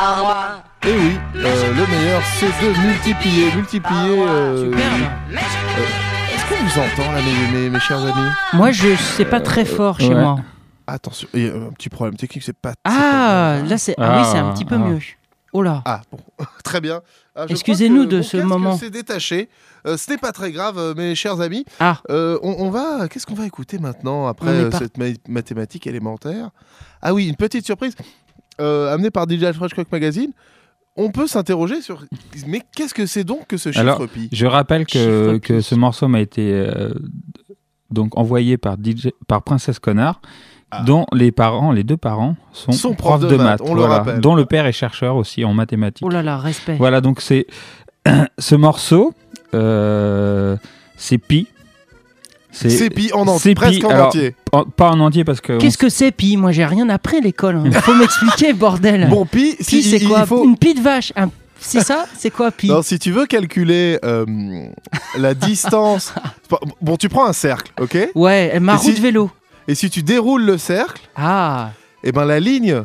par. Et oui, euh, le meilleur c'est de multiplier, multiplier. euh, euh, Est-ce qu'on vous entend là, mes, mes- mes chers amis Moi, je sais pas très fort chez ouais. moi. Attention, il y a un petit problème technique, c'est pas. Ah, là, c'est ah, oui, c'est un petit peu ah. mieux. Oh là. Ah bon, [LAUGHS] très bien. Ah, Excusez-nous de ce moment. s'est détaché. Euh, ce n'est pas très grave, euh, mes chers amis. Ah. Euh, on, on va. Qu'est-ce qu'on va écouter maintenant après euh, cette ma- mathématique élémentaire? Ah oui, une petite surprise euh, amenée par DJ Fresh Cock Magazine. On peut s'interroger sur. Mais qu'est-ce que c'est donc que ce chiffre Alors, pi? je rappelle que, que ce morceau m'a été euh, donc envoyé par DJ, par Princesse Connard, dont les parents, les deux parents, sont, Ah. Sont profs de, de maths, maths, on le voilà, rappelle. dont le père est chercheur aussi en mathématiques. Oh là là, respect. Voilà, donc c'est [COUGHS] ce morceau, euh, c'est pi. C'est pi en entier, c'est presque en alors, entier. en- pas en entier parce que. Qu'est-ce que c'est pi Moi, j'ai rien appris à l'école. hein. Il [LAUGHS] faut m'expliquer, bordel. Bon, pi, si- c'est quoi faut- Une pi de vache. Un- C'est ça? C'est quoi pi? Non, si tu veux calculer euh, la distance. [LAUGHS] bon, tu prends un cercle, ok? Ouais, ma Et roue si- de vélo. Et si tu déroules le cercle, ah. et ben la ligne,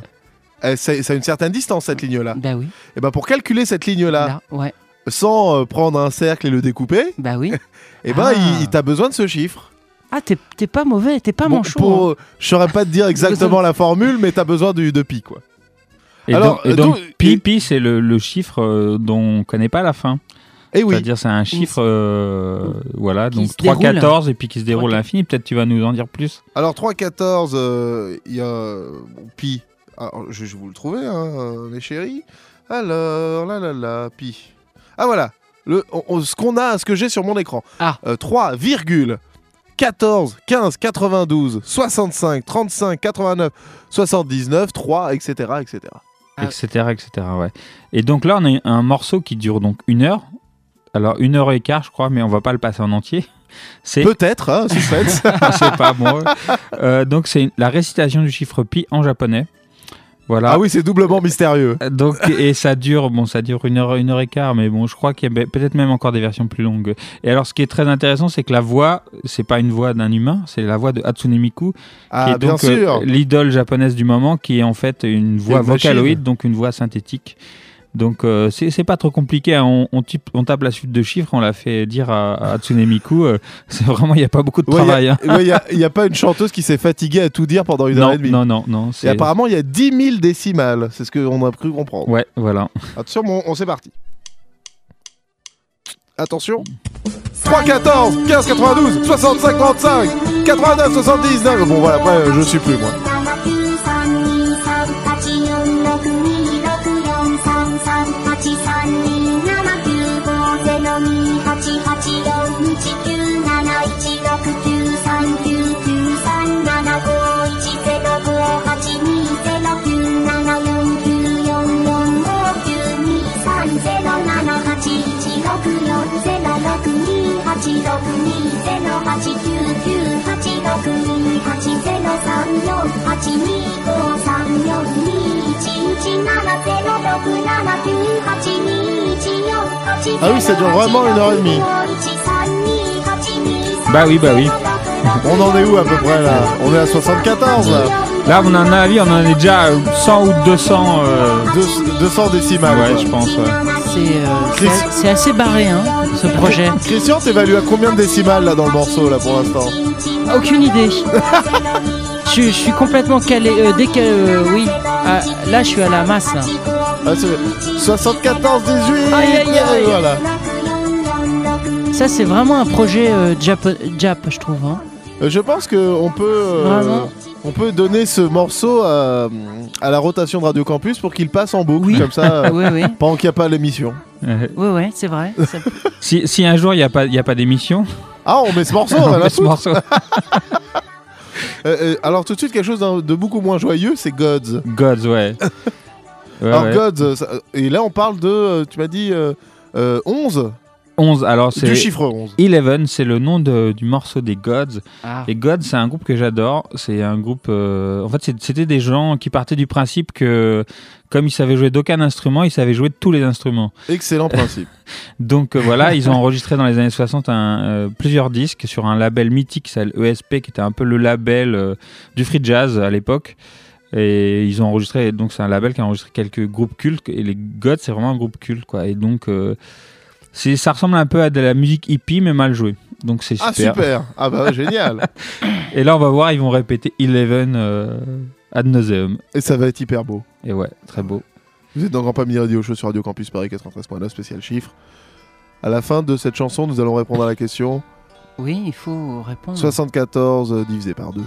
ça, ça a une certaine distance cette ligne-là. Bah oui. Et ben pour calculer cette ligne-là, Là, ouais. Sans euh, prendre un cercle et le découper, Bah oui. [LAUGHS] et ben Ah. il, il t'a besoin de ce chiffre. Ah, t'es t'es pas mauvais, t'es pas Bon, manchot. pour, hein. euh, je saurais pas te dire [LAUGHS] exactement la formule, mais t'as besoin du, de pi quoi. Et Alors, donc, et euh, donc, donc- pi, pi, c'est le, le chiffre euh, dont on connaît pas la fin. Et oui. C'est-à-dire c'est un chiffre, euh, voilà, donc se déroule. 3, 14 et puis qui se déroule à l'infini. Peut-être tu vas nous en dire plus. Alors 3, 14, euh, il y a bon, pi. Alors, je, vais vous le trouver, hein, euh, mes chéris. Alors, là, là, là, pi. Ah voilà, le, on- on- ce qu'on a, ce que j'ai sur mon écran. Ah. 3, virgule 14, 15, 92, 65, 35, 89, 79, 3, etc., etc. etc., etc. Ouais. Et donc là, on a un morceau qui dure donc une heure. Alors une heure et quart, je crois, mais on va pas le passer en entier. C'est Peut-être, hein, suspense. [LAUGHS] je sais pas moi. Euh, donc c'est la récitation du chiffre pi en japonais. Voilà. Ah oui, c'est doublement mystérieux. Donc et ça dure bon ça dure une heure une heure et quart mais bon je crois qu'il y a peut-être même encore des versions plus longues. Et alors ce qui est très intéressant c'est que la voix c'est pas une voix d'un humain c'est la voix de Hatsune Miku Ah, qui est donc euh, l'idole japonaise du moment qui est en fait une voix vocaloïde donc une voix synthétique. Donc euh, c'est pas trop compliqué, hein. on, on, type- on tape la suite de chiffres, on l'a fait dire à, à Hatsune Miku, euh, [LAUGHS] c'est vraiment il n'y a pas beaucoup de Ouais, travail. [LAUGHS] Il hein. n'y a, y a pas une chanteuse qui s'est fatiguée à tout dire pendant une Non, heure et demie. non, non, non, Et apparemment, il y a 10 000 décimales. C'est ce qu'on a cru comprendre. Ouais, voilà. Attention, on c'est parti. Attention. 3, 14, 15, 92, 65, 35, 89, 79. Bon, voilà, après, je suis plus, moi. Ah oui, ça dure vraiment une heure et demie. Bah oui, bah oui. [LAUGHS] On en est où à peu près là? On est à 74 là. Là, on en a avis, on en est déjà à 100 ou 200. euh, 200 décimales. Ouais, quoi. je pense, ouais. C'est euh, c'est- assez barré, hein, ce projet. Christian, t'évalues à combien de décimales là dans le morceau là pour l'instant? Aucune idée. je, je suis complètement calé. euh, dès que. euh, oui. Ah, là, je suis à la masse. Là. Ah, c'est 74, 18 Aïe, aïe, aïe. Voilà. Ça, c'est vraiment un projet euh, Jap, Jap, je trouve. hein. Je pense qu'on peut, Vraiment on peut donner ce morceau à, à la rotation de Radio Campus pour qu'il passe en boucle comme ça [LAUGHS] euh, Oui, oui. pendant qu'il n'y a pas l'émission. Euh, Ouais, ouais, c'est vrai. Ça- [LAUGHS] si, si un jour il n'y a pas, il y a pas d'émission, Ah, on met ce morceau, [LAUGHS] on on la ce morceau. Euh, euh, alors tout de suite quelque chose de beaucoup moins joyeux, c'est Gods. Gods, ouais. Ouais, alors ouais. Gods, euh, ça- et là on parle de, euh, tu m'as dit euh, euh, 11 11, alors c'est. Du chiffre 11. 11, c'est le nom de- du morceau des Gods. Ah. Et Gods, c'est un groupe que j'adore. C'est un groupe. euh, En fait, c'était des gens qui partaient du principe que, comme ils savaient jouer d'aucun instrument, ils savaient jouer de tous les instruments. Excellent principe. [LAUGHS] Donc euh, voilà, ils ont [LAUGHS] enregistré dans les années 60 un, euh, plusieurs disques sur un label mythique, c'est ESP, qui était un peu le label euh, du free jazz à l'époque. Et ils ont enregistré, donc c'est un label qui a enregistré quelques groupes cultes. Et les Gods, c'est vraiment un groupe culte, quoi. Et donc, euh, ça ressemble un peu à de la musique hippie, mais mal jouée. Donc c'est super. Ah super Ah bah génial [LAUGHS] Et là, on va voir, ils vont répéter Eleven euh, ad nauseum. Et ça va être hyper beau. Et ouais, très beau. Vous êtes dans Grand Pas Midi Radio Show sur Radio Campus Paris 93.9 spécial chiffre. À la fin de cette chanson, nous allons répondre à la question Oui, il faut répondre. 74 euh, divisé par 2.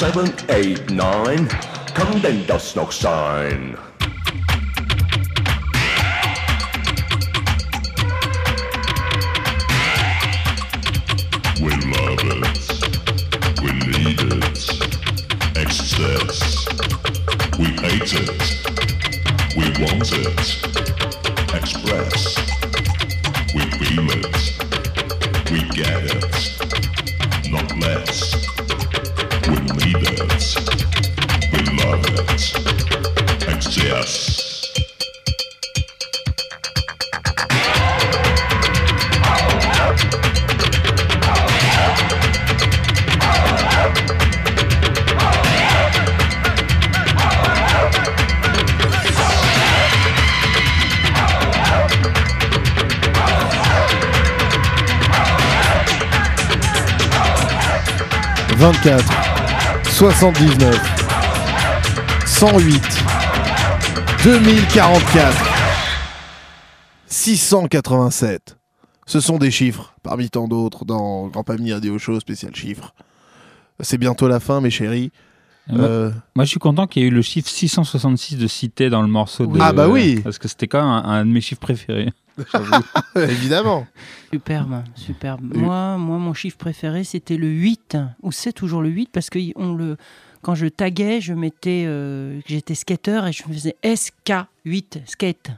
Seven, eight, nine, come then does no sign. 24, 79, 108, 2044, 687. Ce sont des chiffres, parmi tant d'autres, dans Grand Pamir Radio Show spécial chiffres. C'est bientôt la fin, mes chéris. Moi- Euh, Moi, je suis content qu'il y ait eu le chiffre 666 de cité dans le morceau. De, Ah bah oui. Parce que c'était quand même un, un de mes chiffres préférés. [LAUGHS] j'avoue. Évidemment. Superbe, superbe. Moi, moi, mon chiffre préféré, c'était le 8, ou c'est toujours le 8, parce que on le, quand je taguais, je mettais euh, que j'étais skater et je faisais SK8, skate.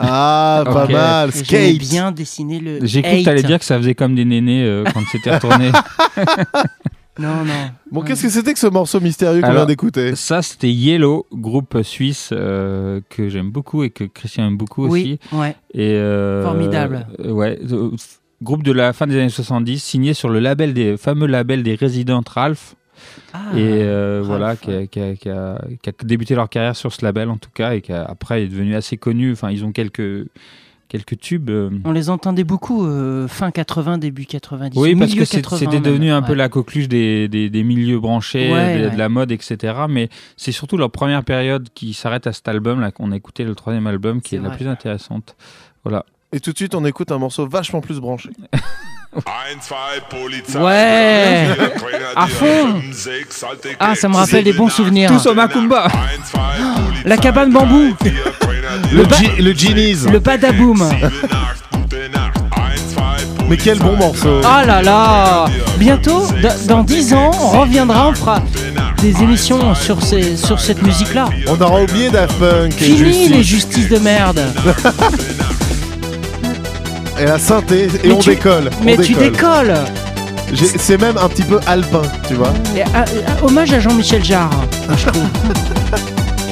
Ah, pas mal. Skate. bien dessiner le. J'ai cru que tu allais eight. dire que ça faisait comme des nénés euh, quand c'était retourné. [LAUGHS] Non, non. Bon, qu'est-ce que c'était que ce morceau mystérieux qu'on vient d'écouter? Ça, c'était Yellow, groupe suisse euh, que j'aime beaucoup et que Christian aime beaucoup Oui, aussi. ouais. Et, euh, Formidable. euh, ouais. euh, groupe de la fin des années 70, signé sur le label des fameux label des Resident Ralph. Ah, et euh, Ralph, voilà, qui a, qui a- qui a- qui a débuté leur carrière sur ce label en tout cas, et qui a- après est devenu assez connu. Enfin, ils ont quelques, quelques tubes. euh, On les entendait beaucoup euh, fin 80, début 90. Oui, ou parce que c'est- 80 c'était devenu un peu la coqueluche des, des, des milieux branchés, Ouais, de, la mode, etc. Mais c'est surtout leur première période qui s'arrête à cet album, là, qu'on a écouté, le troisième album, qui est, la plus intéressante. Voilà. Et tout de suite, on écoute un morceau vachement plus branché. [LAUGHS] Ouais À fond Ah, ça me rappelle des bons souvenirs. Tous au Macumba [GASPS] La cabane bambou Le, G- le Genies. Le badaboom Mais quel bon morceau. Ah là là Bientôt, dans 10 ans, on reviendra, on fera des émissions sur, ces, sur cette musique-là. On aura oublié Daft Punk. Fini Justice. les justices de merde [LAUGHS] Et la synthé, et Mais on tu- décolle. on Mais tu décolles C'est même un petit peu alpin, tu vois. Et, ah, ah, Hommage à Jean-Michel Jarre, je trouve. [LAUGHS]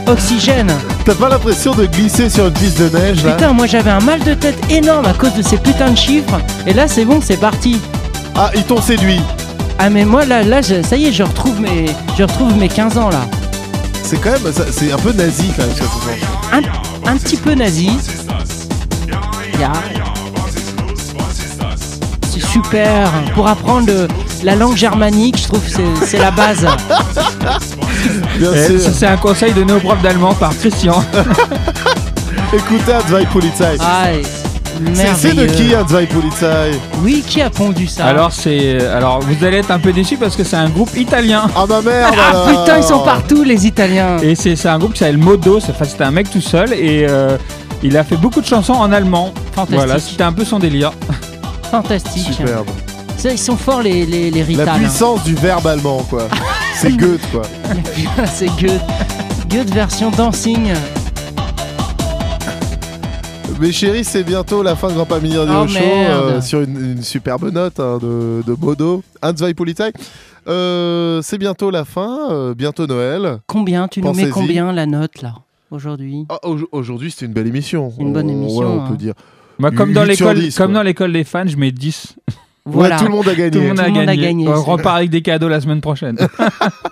Oxygène T'as pas l'impression de glisser sur une piste de neige là Putain, moi j'avais un mal de tête énorme à cause de ces putains de chiffres. Et là, c'est bon, c'est parti. Ah, ils t'ont séduit. Ah, mais moi, là, là je- ça y est, je retrouve mes, je retrouve mes 15 ans là. C'est quand même, ça- c'est un peu nazi quand même ce que tu fais. Un, un petit peu nazi. C'est super. Pour apprendre le- la langue germanique, je trouve que c'est- la base. [LAUGHS] Ça, c'est un conseil donné au prof d'allemand par Christian. [LAUGHS] Écoutez Zwei Polizei. Ah, C'est- c'est de qui Zwei Polizei Oui, qui a pondu ça Alors, c'est, alors, vous allez être un peu déçus parce que c'est un groupe italien. Ah ma merde Ah alors. putain, ils sont partout les Italiens. Et c'est, c'est un groupe qui s'appelle Modo. C'est- Enfin, c'était un mec tout seul et euh, il a fait beaucoup de chansons en allemand. Fantastique. Voilà, c'était un peu son délire. Fantastique. Superbe. Ça, ils sont forts les, les, les La Rital. hein. puissance du verbe allemand quoi. C'est [LAUGHS] Goethe quoi. [LAUGHS] c'est Goethe. Goethe version dancing. Mes chéris, c'est bientôt la fin de Grand Pamini Radio Oh, Show euh, sur une, une superbe note hein, de, de Modo. Hans Zwei Polizei. Euh, c'est bientôt la fin, euh, bientôt Noël. Combien Tu nous mets combien la note là aujourd'hui? Ah, au- Aujourd'hui, c'était une belle émission. Une bonne On- émission, ouais, on hein. peut dire. Comme dans 8 sur l'école, 10, comme dans l'école des fans, je mets 10. Voilà. Ouais, tout le monde a gagné. Tout le monde, Tout a, gagné. On repart avec des cadeaux la semaine prochaine. [LAUGHS]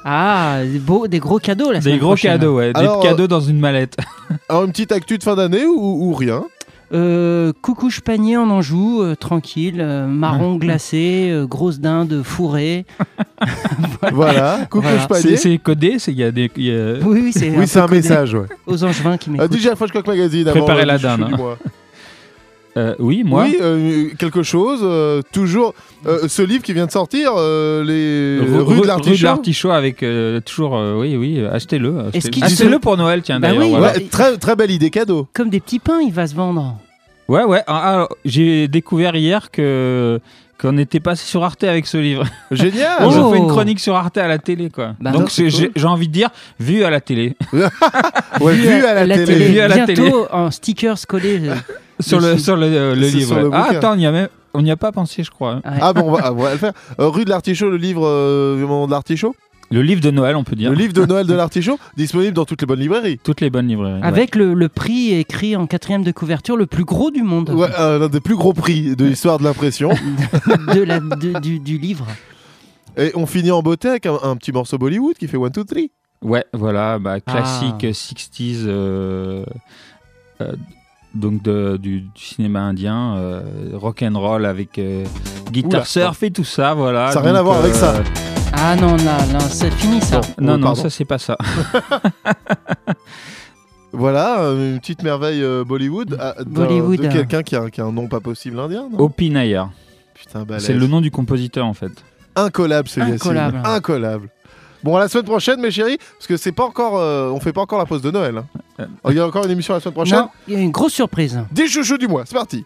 Ah, des, beaux, des gros cadeaux la des semaine gros prochaine. cadeaux, ouais. Alors, des cadeaux dans une mallette. [LAUGHS] Alors, une petite actu de fin d'année ou, ou rien? Euh, coucouche panier en Anjou, euh, tranquille, euh, marron [LAUGHS] glacé, euh, grosse dinde fourrée. Voilà, coucouche panier. C'est c'est codé, c'est il y a des. il y a- Oui, oui, c'est Oui, un codé. message, ouais. Aux Angevins qui Euh, m'écoutent. DJ à French Magazine. Préparez la dinde, hein. Euh, oui, moi. Oui, euh, quelque chose. euh, toujours euh, ce livre qui vient de sortir, euh, les Rue- rue de Rue de l'artichaut. l'artichaut avec euh, toujours. euh, oui, oui, achetez-le. Est-ce Achetez-le qu'il- Achetez-le pour Noël, tiens, Bah d'ailleurs. oui, voilà. Ouais, très très belle idée cadeau. Comme des petits pains, il va se vendre. Ouais, ouais. Ah, ah, J'ai découvert hier que qu'on était passé sur Arte avec ce livre. Génial. [LAUGHS] Ont Oh. fait une chronique sur Arte à la télé, quoi. Bah, Donc non, c'est c'est- j'ai cool. j'ai envie de dire, vu à la télé. [LAUGHS] Ouais, [LAUGHS] vu à la, télé. Vu à la Bientôt, télé. en stickers collés. euh, sur le, sur le, euh, le livre. sur le ouais. ah, attends, on y a même- on n'y a pas pensé, je crois. Ouais. Ah bon, on va, on va le faire. Euh, rue de l'artichaut, le livre euh, du moment de l'artichaut? Le livre de Noël, on peut dire. Le livre de Noël de l'artichaut, [LAUGHS] disponible dans toutes les bonnes librairies. Toutes les bonnes librairies. ouais. Avec le, le prix écrit en quatrième de couverture, le plus gros du monde Ouais, euh, l'un des plus gros prix de l'histoire de l'impression. [LAUGHS] de la, de- du, du livre. Et on finit en beauté avec un, un petit morceau Bollywood qui fait 1, 2, 3. Ouais, voilà, bah, Ah. classique 60s, euh, euh, donc de- du, du cinéma indien, euh, rock and roll avec euh, guitare Oula. surf et tout ça, voilà. Ça n'a rien à voir avec euh, ça. Ah non, non, non, c'est fini ça. Non, Oh, non, pardon. ça c'est pas ça. [LAUGHS] Voilà, euh, une petite merveille euh, Bollywood. ah, d'un- Bollywood, De euh. quelqu'un qui a, qui a un nom pas possible indien, non Opi Nair. Putain, balèze. C'est le nom du compositeur en fait. Incollable, ce Yacine. Incollable. Incollable. Bon, à la semaine prochaine, mes chéris, parce que c'est pas encore, euh, on fait pas encore la pause de Noël. hein. Euh. Il y a encore une émission la semaine prochaine. Non, il y a une grosse surprise. Des chouchous du mois, c'est parti.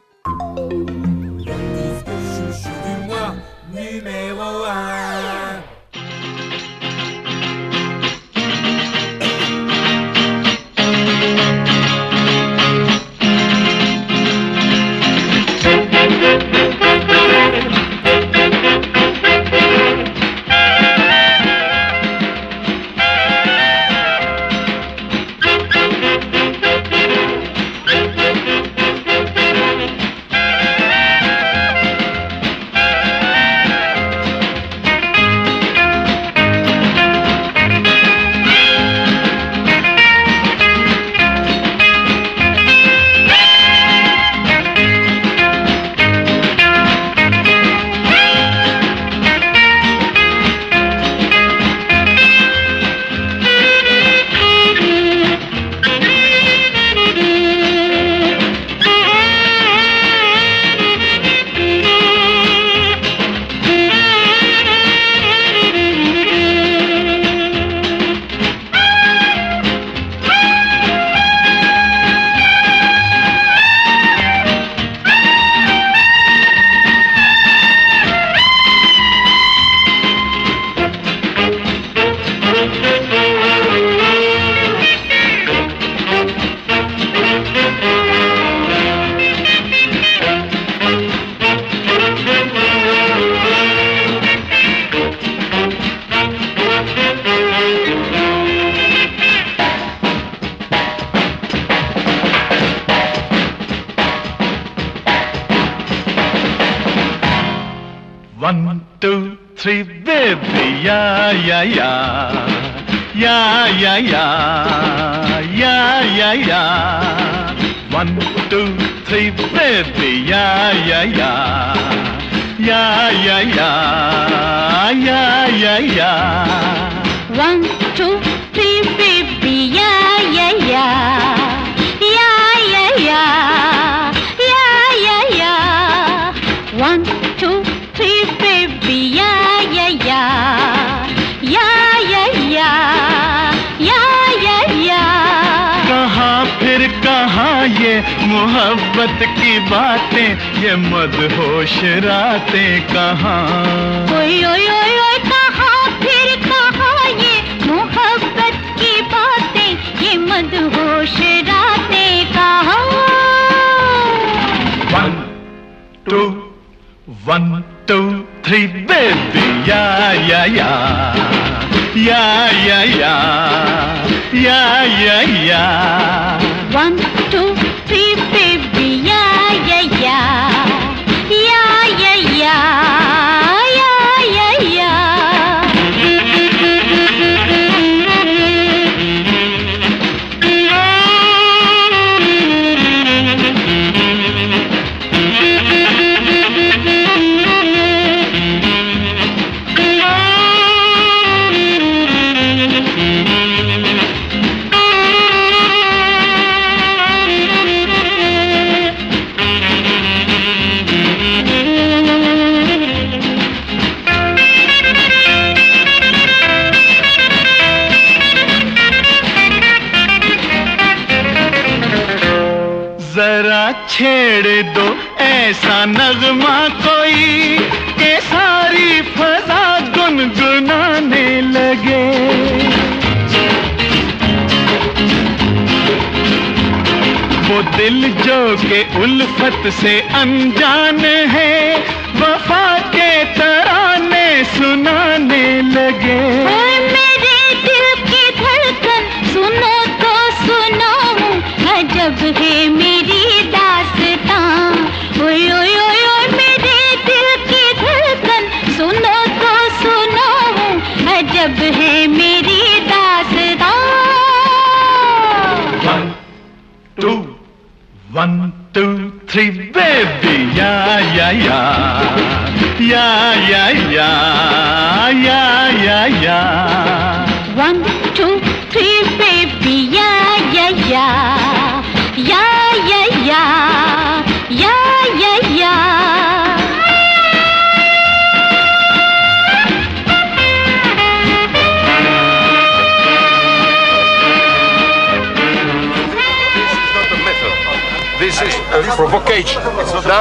Yeah yeah yeah yeah yeah yeah yeah yeah one two three baby yeah yeah yeah yeah yeah yeah yeah yeah yeah one two three baby yeah yeah yeah yeah मोहब्बत की बातें ये मदहोश रातें कहाँ? ओए ओए ओए ओए कहाँ फिर कहाँ ये मोहब्बत की बातें ये मदहोश रातें कहाँ? One, two, one, two, three, baby, yeah, yeah, yeah, या या या या या या। वन टू से अनजान